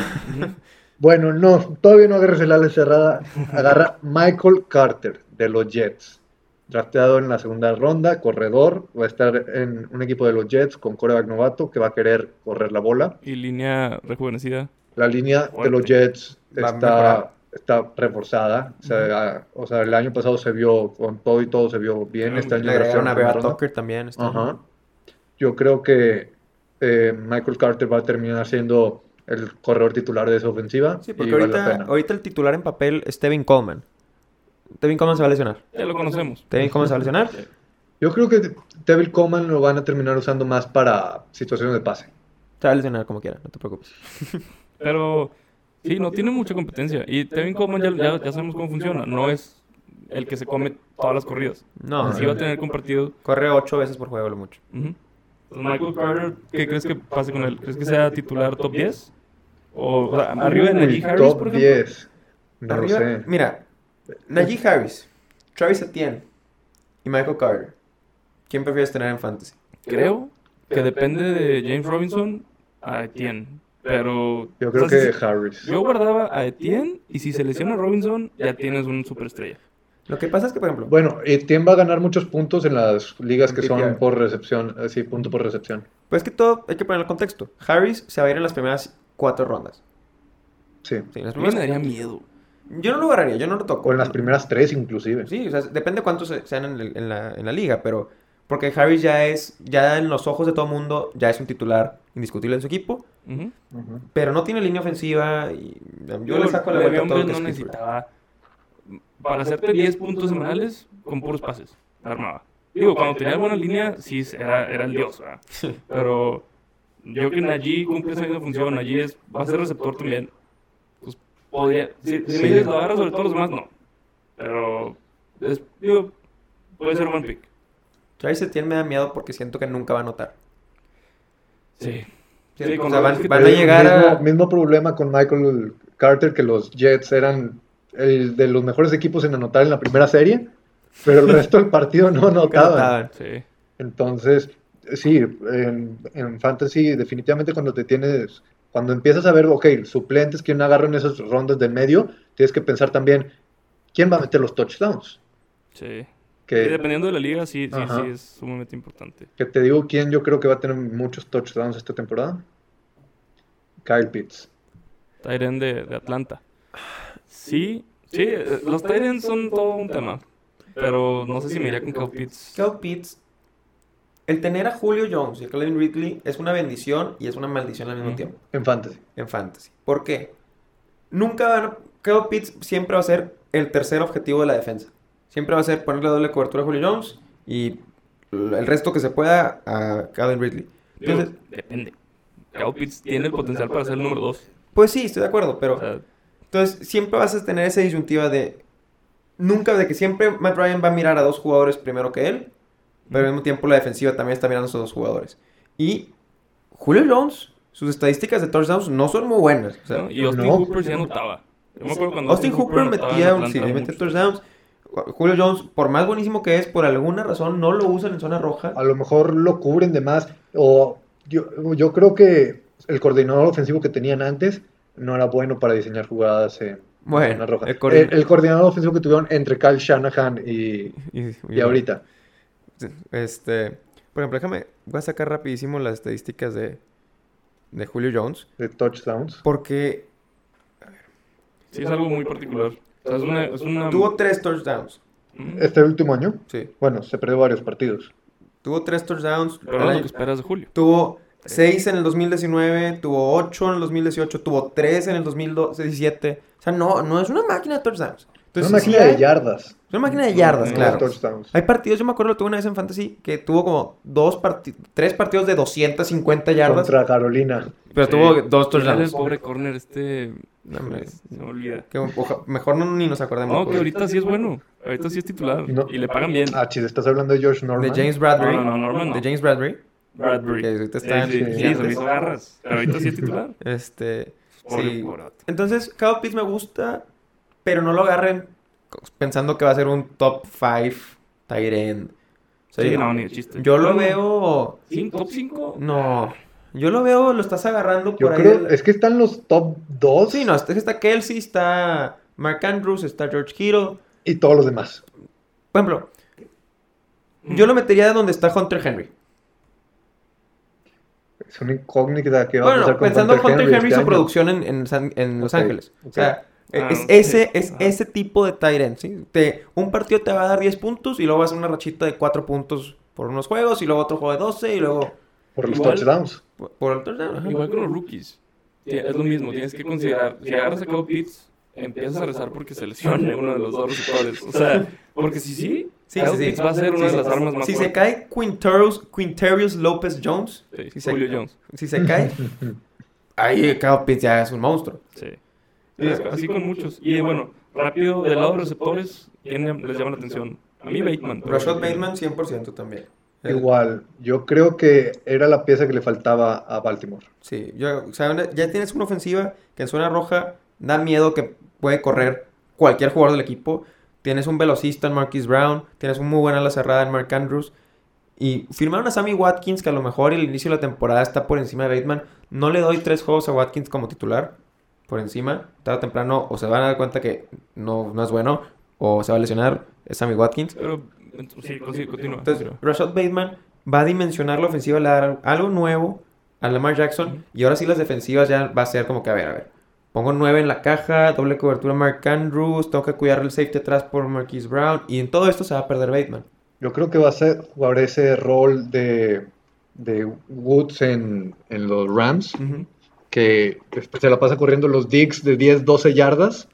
Bueno, no, todavía no agarres el ala cerrada. Agarra Michael Carter de los Jets. Drafteado en la segunda ronda, corredor. Va a estar en un equipo de los Jets con coreback novato que va a querer correr la bola. Y línea rejuvenecida. La línea de los Jets Va a está. Está reforzada. O sea, a- o sea, el año pasado se vio con todo y todo, se vio bien. Este año agregaron a ronda. Tucker también. este año. Ajá. Yo creo que eh, Michael Carter va a terminar siendo el corredor titular de esa ofensiva. Sí, porque y vale la ahorita, pena. ahorita el titular en papel es Tevin Coleman. Tevin Coleman se va a lesionar. Ya lo conocemos. Tevin Coleman se va a lesionar. Yo creo que Devil Coleman lo van a terminar usando más para situaciones de pase. Se va a lesionar como quiera, no te preocupes. Pero sí, no tiene mucha competencia. Y Tevin Coleman ya, ya, ya sabemos cómo funciona. No es el que se come todas las corridas. No, Sí va a tener compartido. corre ocho veces por juego lo mucho. Entonces, Michael Carter, ¿qué crees que pase con él? ¿Crees que sea titular top 10? O, o sea, arriba de Najee Harris, top por ejemplo. 10. No Arriba- lo sé. Mira, Najee Harris, Travis Etienne y Michael Carter. ¿Quién prefieres tener en fantasy? Creo que depende de James Robinson a Etienne. Pero. Yo o creo sea, que si- Harris. Yo guardaba a Etienne y si se lesiona Robinson, ya tienes un superestrella. Lo que pasa es que, por ejemplo, Bueno, Etienne va a ganar muchos puntos en las ligas que son por recepción. eh, Sí, punto por recepción. pues es que todo hay que poner el contexto. Harris se va a ir en las primeras cuatro rondas. Sí. Sí, en las mí me primeras- daría miedo. Yo no lo agarraría, yo no lo toco. O en las primeras tres, inclusive. Sí, o sea, depende cuántos se- sean en, el- en la, en la liga, pero porque Harris ya es, ya en los ojos de todo el mundo, ya es un titular indiscutible en su equipo, Pero no tiene línea ofensiva y yo le saco la vuelta a todo que no necesitaba. Para hacerte 10 puntos semanales, con puros pases. la Armaba. Digo, cuando tenía buena línea, sí, era, era el dios, ¿verdad? Pero yo creo que Najee cumple esa misma función. Najee es, va a ser receptor también. Pues podría. Si, si Sí. me dices lo agarra sobre todos los demás, no. Pero. es- digo, puede ser un buen pick. Travis Etienne me da miedo porque siento que nunca va a anotar. Sí. Sí, o sea, van, a El llegar mismo, a... mismo problema con Michael Carter, que los Jets eran el de los mejores equipos en anotar en la primera serie, pero el resto del partido no anotaban. anotaban. Sí. Entonces, sí, en, en Fantasy definitivamente cuando te tienes, cuando empiezas a ver, ok, suplentes, quién agarra en esas rondas del medio, tienes que pensar también, ¿quién va a meter los touchdowns? Sí. Que, dependiendo de la liga, sí, sí, sí, es sumamente importante. que te digo quién yo creo que va a tener muchos touchdowns esta temporada. Kyle Pitts. Tyren de, de Atlanta. Sí, sí, eh, los Tyrens son todo un tema. Pero no sé si me iría con Kyle Pitts. Kyle Pitts, el tener a Julio Jones y a Calvin Ridley es una bendición y es una maldición al mismo tiempo En Fantasy. en fantasy. ¿Por qué? Nunca van. Kyle Pitts siempre va a ser el tercer objetivo de la defensa. Siempre va a ser ponerle doble cobertura a Julio Jones y el resto que se pueda a Calvin Ridley. Digo, Entonces, depende. Kyle Pitts tiene el potencial para ser el número 2. pues sí, estoy de acuerdo, pero... O sea, Entonces, siempre vas a tener esa disyuntiva de. Nunca, de que siempre Matt Ryan va a mirar a dos jugadores primero que él, pero al mismo tiempo la defensiva también está mirando a esos dos jugadores. Y Julio Jones, sus estadísticas de touchdowns no son muy buenas. o sea, ¿no? Y Austin no. Hooper sí anotaba. Yo me acuerdo cuando Austin Hooper anotaba en metía, Atlanta sí, metía touchdowns. Julio Jones, por más buenísimo que es, por alguna razón no lo usan en zona roja. A lo mejor lo cubren de más. O yo, yo creo que el coordinador ofensivo que tenían antes no era bueno para diseñar jugadas en Bueno, zona roja. el coordin- el coordinador ofensivo que tuvieron entre Kyle Shanahan y, Y, y ahorita. Este, por ejemplo, déjame, voy a sacar rapidísimo las estadísticas de, de Julio Jones. De touchdowns. Porque Sí, es algo muy particular. O sea, es una... Es una... tuvo tres touchdowns. Ujú. Este último año, Sí. bueno, se perdió varios partidos. Tuvo tres touchdowns. Pero es año- lo que esperas de Julio. Tuvo 6 en el 2019, tuvo 8 en el 2018, tuvo 3 en el 2017. O sea, no, no es una máquina de touchdowns. Una Entonces, máquina sí hay- de yardas. Es una máquina de yardas, No, no claro. touchdowns. Hay partidos, yo me acuerdo, lo tuve una vez en Fantasy, que tuvo como dos parti- tres partidos de 250 yardas, Contra Carolina. pero Sí. tuvo dos ¿Quién era el touchdowns. pobre corner este... No, hombre. Se me olvida. Que oja- mejor no, ni nos acordemos. No, que ahorita sí es bueno. Ahorita sí es titular. No. Y le pagan bien. Ah, chis, estás hablando de Josh Norman. De James Bradbury. No, no, no, Norman no. De James Bradbury. Bradbury. Que ahorita está sí, en se me hizo garras. Pero ahorita sí es titular. Este, Pobre, sí. Entonces, Kyle Pitts me gusta, pero no lo agarren pensando que va a ser un top 5 tight end. O sea, Sí, yo, no, ni de chiste. yo lo veo... ¿cin- ¿Top 5? No, yo lo veo, lo estás agarrando Yo por ahí. creo, el- es que están los top 2 Sí, no, está, Kelsey, está Mark Andrews, está George Kittle. y todos los demás. Por ejemplo, yo lo metería donde está Hunter Henry. Es una incógnita que va a Bueno, pasar con pensando en Hunter Henry, este su año. producción en, en San- en Los Ángeles. O sea, Ah, es ese, es Ajá. ese tipo de tight end, ¿sí? Te- un partido te va a dar 10 puntos y luego vas a hacer una rachita de 4 puntos por unos juegos y luego otro juego de 12 y luego Por los Igual- touchdowns. por- por el touchdown. ajá. Igual con los rookies. Es lo mismo, tienes que considerar, si agarras a Kyle Pitts, empiezas a rezar porque se lesione uno de los dos receptores. O sea, porque si sí, Sí, Kyle sí, sí. Pitts va a ser una Sí, de las armas más Si se cae Quintarius, Quintarius López Jones, Sí, si se- Julio Jones. si se cae, ahí Kyle Pitts ya es un monstruo. Sí. Es- así con muchos. Y bueno, rápido, del lado de receptores, ¿quién les llama la atención? A mí Bateman. pero- Rashad Bateman 100% también. Eh, Igual, yo creo que era la pieza que le faltaba a Baltimore. Sí, yo, o sea, una- ya tienes una ofensiva que en zona roja da miedo que puede correr cualquier jugador del equipo. Tienes un velocista en Marquise Brown, tienes un muy buen ala cerrada en Mark Andrews. Y firmaron a Sammy Watkins, que a lo mejor el inicio de la temporada está por encima de Bateman. No le doy tres juegos a Watkins como titular, por encima. Tarde o temprano, o se van a dar cuenta que no, no es bueno, o se va a lesionar, es Sammy Watkins. Pero, sí, continúa. Entonces. Rashad Bateman va a dimensionar la ofensiva, le dar algo nuevo a Lamar Jackson. Y ahora sí las defensivas ya va a ser como que, a ver, a ver. Pongo 9 en la caja, doble cobertura Mark Andrews, tengo que cuidar el safety atrás por Marquise Brown. Y en todo esto se va a perder Bateman. Yo creo que va a ser jugar ese rol de, de Woods en, en los Rams, que se la pasa corriendo los digs de 10, 12 yardas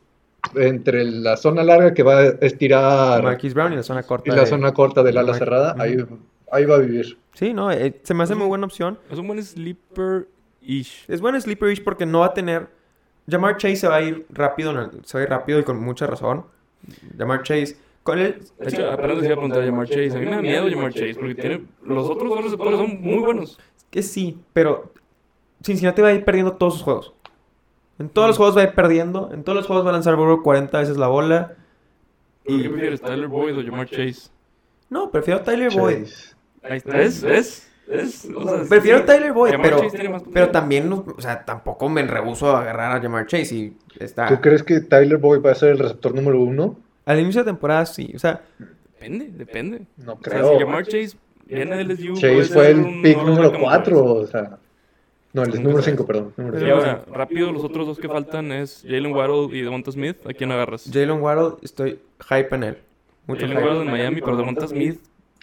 entre la zona larga que va a estirar Marquise Brown y la zona corta. y la de- zona corta del ala Mar- cerrada. Ujú. Ahí, ahí va a vivir. Sí, no, eh, se me hace muy buena opción. Es un buen sleeper-ish. Es buen sleeper porque no va a tener. Jamar Chase se va a ir rápido, en el- se va a ir rápido y con mucha razón. Jamar Chase. Con él. De hecho, apenas les iba a preguntar a Jamar Chase. A mí me da miedo Jamar Chase porque tiene, los otros dos receptores son muy buenos. Que sí, pero Cincinnati va a ir perdiendo todos sus juegos. En todos los juegos va a ir perdiendo. En todos los juegos va a lanzar Burrow 40 veces la bola. ¿Y qué prefieres, Tyler Boyd o Jamar Chase? No, prefiero Tyler Boyd. Ahí está. ¿Es? ¿Es? ¿Es? O sea, Prefiero sí, Tyler Boyd, Jamar pero, pero también, o sea, tampoco me rehuso a agarrar a Jamar Chase y está... ¿Tú crees que Tyler Boyd va a ser el receptor número uno? Al inicio de temporada sí, o sea, Depende, depende. No O sea, creo. si Jamar Chase viene del LSU... Chase fue el pick número American 4. Boys. O sea, no, el número sabes. 5, perdón. número Y ahora, rápido, los otros dos que faltan es Jalen Waddle y Devonta Smith. ¿A quién agarras? Jalen Waddle, estoy hype en él. Mucho Jalen. Waddle en Miami, pero Devonta Smith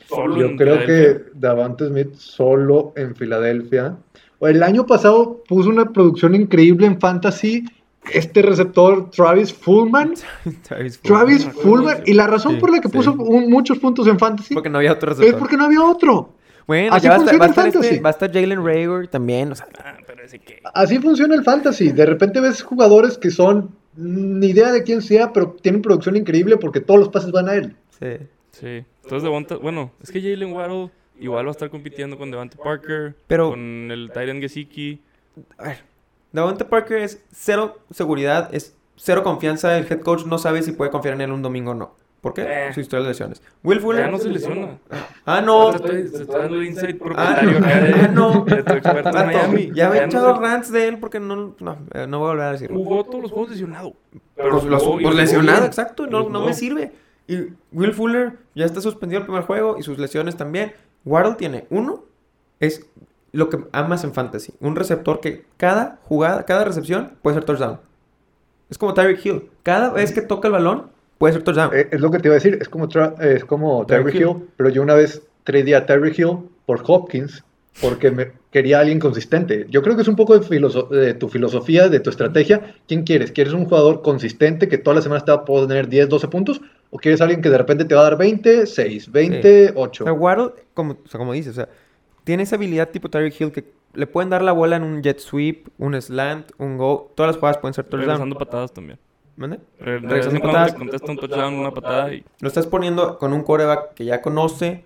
solo Yo en creo Filadelfia. que Davante Smith solo en Filadelfia. O El año pasado puso una producción increíble en Fantasy. Este receptor, Travis Fullman. Travis. Travis Fullman. Y la razón Sí, por la que sí. puso un- muchos puntos en Fantasy Porque no había otro es receptor. porque no había otro. Bueno, Así ya va a estar, funciona va el estar, este- fantasy. va a estar Jalen Rager también, o sea, Ah, pero ese que... Así funciona el Fantasy. De repente ves jugadores que son ni idea de quién sea, pero tienen producción increíble porque todos los pases van a él. sí. Sí. Entonces Devonta... Bueno, es que Jalen Waddle igual va a estar compitiendo con Devante Parker, Pero- con el Tyrion Gesicki. A ver, Davante Parker es cero seguridad, es cero confianza. El head coach no sabe si puede confiar en él un domingo o no. ¿Por qué? Eh. Su historia de lesiones. Will Fuller. Ya no se lesiona. Ah, no. Te estoy, te estoy dando insight Ah, propietario de, ah, no. de tu experto en Miami. ya no echado se- rants de él porque no, no, eh, no voy a volver a decirlo. Jugó todos los juegos lesionado. Pues, los- pues lesionado, exacto, no, no me sirve. Y Will Fuller ya está suspendido el primer juego y sus lesiones también. Waddle tiene uno, es lo que amas en fantasy. Un receptor que cada jugada, cada recepción puede ser touchdown. Es como Tyreek Hill. Cada vez que toca el balón, puede ser touchdown. Eh, es lo que te iba a decir. Es como, Tra- es como Tyreek Tyreek Hill, pero yo una vez tradé a Tyreek Hill por Hopkins porque me quería a alguien consistente. Yo creo que es un poco de, filoso- de tu filosofía, de tu estrategia. ¿Quién quieres? ¿Quieres un jugador consistente que todas las semanas te va a poner 10, 12 puntos? ¿O quieres alguien que de repente te va a dar 20, 6, 20, 8? O sea, Waddle, como, o sea, como dices, o sea, tiene esa habilidad tipo Tyreek Hill que le pueden dar la bola en un jet sweep, un slant, un go. Todas las jugadas pueden ser touchdown. Patadas también. ¿Mande? Re- Regresando patadas. te contesta un touchdown, una patada y... Lo estás poniendo con un coreback que ya conoce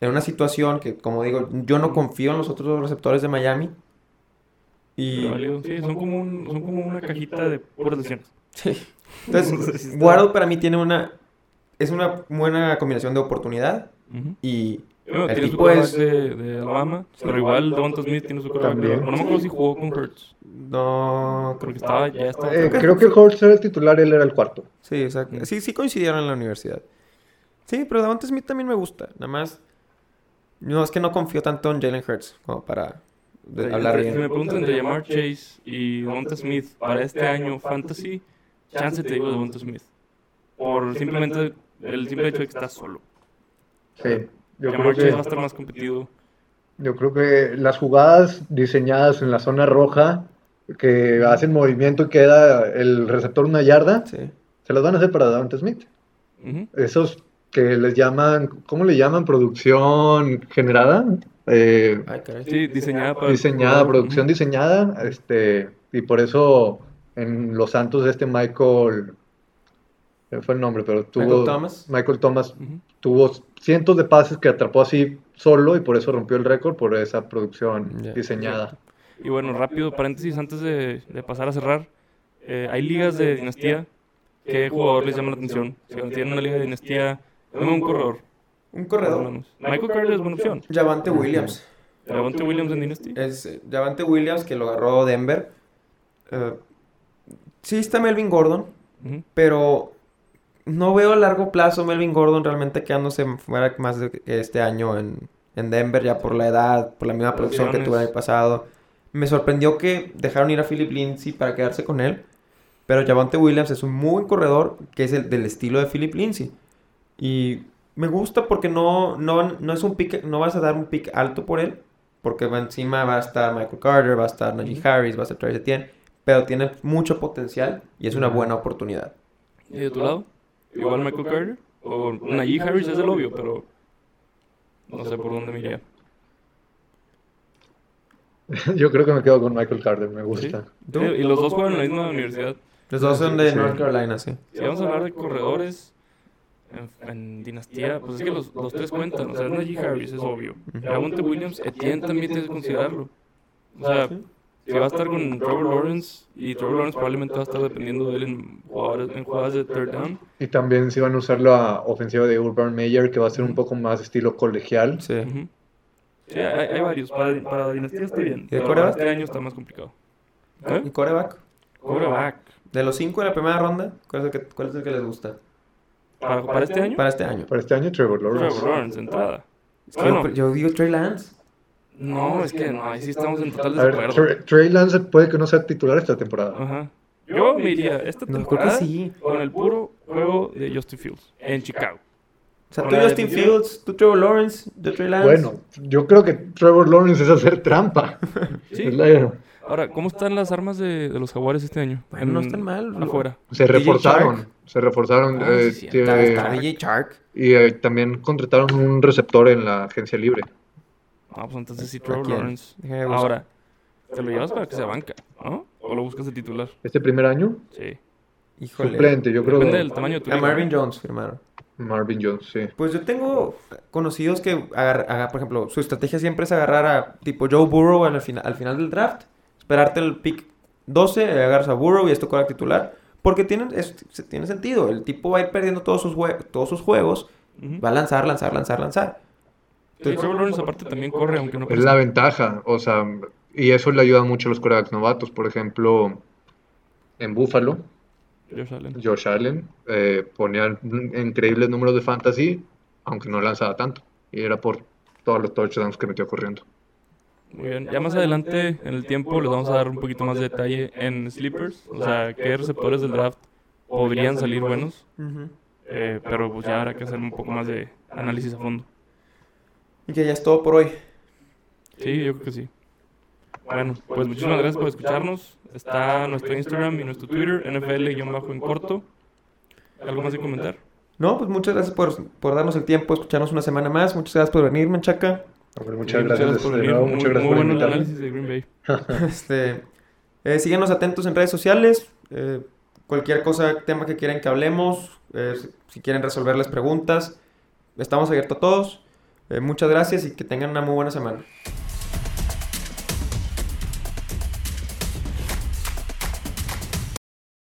en una situación que, como digo, yo no confío en los otros receptores de Miami. Y. Sí, son como, un- son como una cajita de puras lesiones. sí. Entonces, Waddle para mí tiene una es una buena combinación de oportunidad Ujú. y Bueno, el tiene su tipo es de, de Alabama, pero igual Devonta Smith tiene su. Pero no me acuerdo si jugó con Hurts. no creo Porque que estaba, ya estaba... Eh, creo que Hortz era el titular, él era el cuarto. Sí, exacto. Sí, sí coincidieron en la universidad. Sí, pero Davante Smith también me gusta. Nada más no es que no confío tanto en Jalen Hurts como para de- hablar entre- Si me bien. preguntan entre Jamar Chase y Devonta Smith para este año Fantasy, chance te digo Devonta Smith. Por simplemente el simple hecho de que estás solo. Sí, yo creo que... va a estar más competitivo. Yo creo que las jugadas diseñadas en la zona roja, que hacen movimiento y queda el receptor una yarda, Sí. se las van a hacer para Davante Smith. Esos que les llaman, ¿cómo le llaman? Producción generada. Eh. Sí, diseñada para... diseñada, producción diseñada. Este, y por eso en Los Santos este Michael, ¿qué fue el nombre? Pero tuvo, Michael Thomas. Michael Thomas tuvo cientos de pases que atrapó así solo y por eso rompió el récord por esa producción diseñada. Y bueno, rápido, paréntesis antes de, de pasar a cerrar. Eh, hay ligas de dinastía. ¿Qué jugador les llama la atención? Si tienen una liga de dinastía, dame un corredor. Un corredor. Michael Carter es buena opción. Javante Williams. Levante Williams en Dynasty. Es eh, Javante Williams que lo agarró Denver. Eh, sí está Melvin Gordon, pero no veo a largo plazo Melvin Gordon realmente quedándose fuera más de este año en, en Denver ya por la edad, por la misma producción que tuvo el año pasado. Me sorprendió que dejaron ir a Philip Lindsay para quedarse con él, pero Javante Williams es un muy buen corredor que es el del estilo de Philip Lindsay. Y me gusta porque no, no, no es un pick, no vas a dar un pick alto por él, porque va encima va a estar Michael Carter, va a estar Najee Harris, va a estar Travis Etienne, pero tiene mucho potencial y es una buena oportunidad. ¿Y de tu lado? Igual Michael Carter. O Najee Harris es el obvio, pero no sé por dónde me iría. Yo creo que me quedo con Michael Carter, me gusta. Eh, Y los dos juegan en la misma universidad. Los dos son de Sí. North Carolina, sí. Si vamos a hablar de corredores en, en dinastía, pues es que los, los tres cuentan. O sea, es Najee Harris, es obvio. Javonte Williams, Etienne también tienes que considerarlo. O sea, si va a estar con Trevor Lawrence, y Trevor Lawrence probablemente va a estar dependiendo de él en jugadas, en jugadas de third down. Y también si van a usar la ofensiva de Urban Meyer, que va a ser un poco más estilo colegial. Sí. Ujú. Sí, hay, hay varios. Para, para dinastía está bien. ¿Y de quarterback? este año está más complicado. ¿Y ¿Eh? coreback? Quarterback. De los cinco de la primera ronda, ¿cuál es el que, cuál es el que les gusta? ¿Para, para este año? Para este año. Para este año, Trevor Lawrence. Trevor Lawrence, entrada. Bueno, yo, yo digo Trey Lance. No, es que no, ahí sí estamos en total ver, desacuerdo. Trey, Lance puede que no sea titular esta temporada. Ajá. Yo me iría esta No, creo que temporada sí. con el puro juego de Justin Fields en Chicago. O sea, tú Justin. Fields, tú Trevor Lawrence, yo Trey Lance. Bueno, yo creo que Trevor Lawrence es hacer trampa. Sí. Es la- Ahora, ¿cómo están las armas de, de los jaguares este año? Bueno, no están mal. Afuera. Se reforzaron. Shark. Se reforzaron. Ah, eh, sí, sí, tiene- Está, está DJ Shark. y eh, también contrataron un receptor en la agencia libre. Ah, pues entonces sí, ¿A Trevor? Lawrence. Ahora, te lo llevas para que sea banca, ¿no? ¿O lo buscas de titular? Este primer año, Sí. Híjole. suplente, yo creo. Depende del tamaño de tu A Marvin ¿no? Jones firmaron. Marvin Jones, sí. Pues yo tengo conocidos que, por ejemplo, su estrategia siempre es agarrar a tipo Joe Burrow al, final, al final del draft, esperarte el pick 12, agarras a Burrow y esto con titular, porque tiene, es- tiene sentido. El tipo va a ir perdiendo todos sus, jue- todos sus juegos, va a lanzar, lanzar, lanzar, lanzar. Trevor Lawrence aparte también corre, aunque no Es la ventaja, o sea, y eso le ayuda mucho a los corebacks novatos. Por ejemplo, en Buffalo, Josh Allen. Josh Allen eh, ponía increíbles números de fantasy, aunque no lanzaba tanto. Y era por todos los touchdowns que metió corriendo. Muy bien. Ya más adelante en el tiempo les vamos a dar un poquito más de detalle en sleepers. O sea, qué receptores del draft podrían salir buenos. Eh, pero pues ya habrá que hacer un poco más de análisis a fondo. Y que ya es todo por hoy. Sí, yo creo que sí. Bueno, pues muchísimas gracias por escucharnos. Está nuestro Instagram y nuestro Twitter, NFL-en corto. ¿Algo más de comentar? No, pues muchas gracias por, por darnos el tiempo, escucharnos una semana más. Muchas gracias por venir. Hombre, Sí, muchas gracias por venir. nuevo, Muy, muchas gracias muy por bueno el invitarme. análisis de Green Bay. Este, eh, síguenos atentos en redes sociales. eh, cualquier cosa, tema que quieran que hablemos, eh, si- si quieren resolverles preguntas, estamos abiertos a todos. Eh, muchas gracias y que tengan una muy buena semana.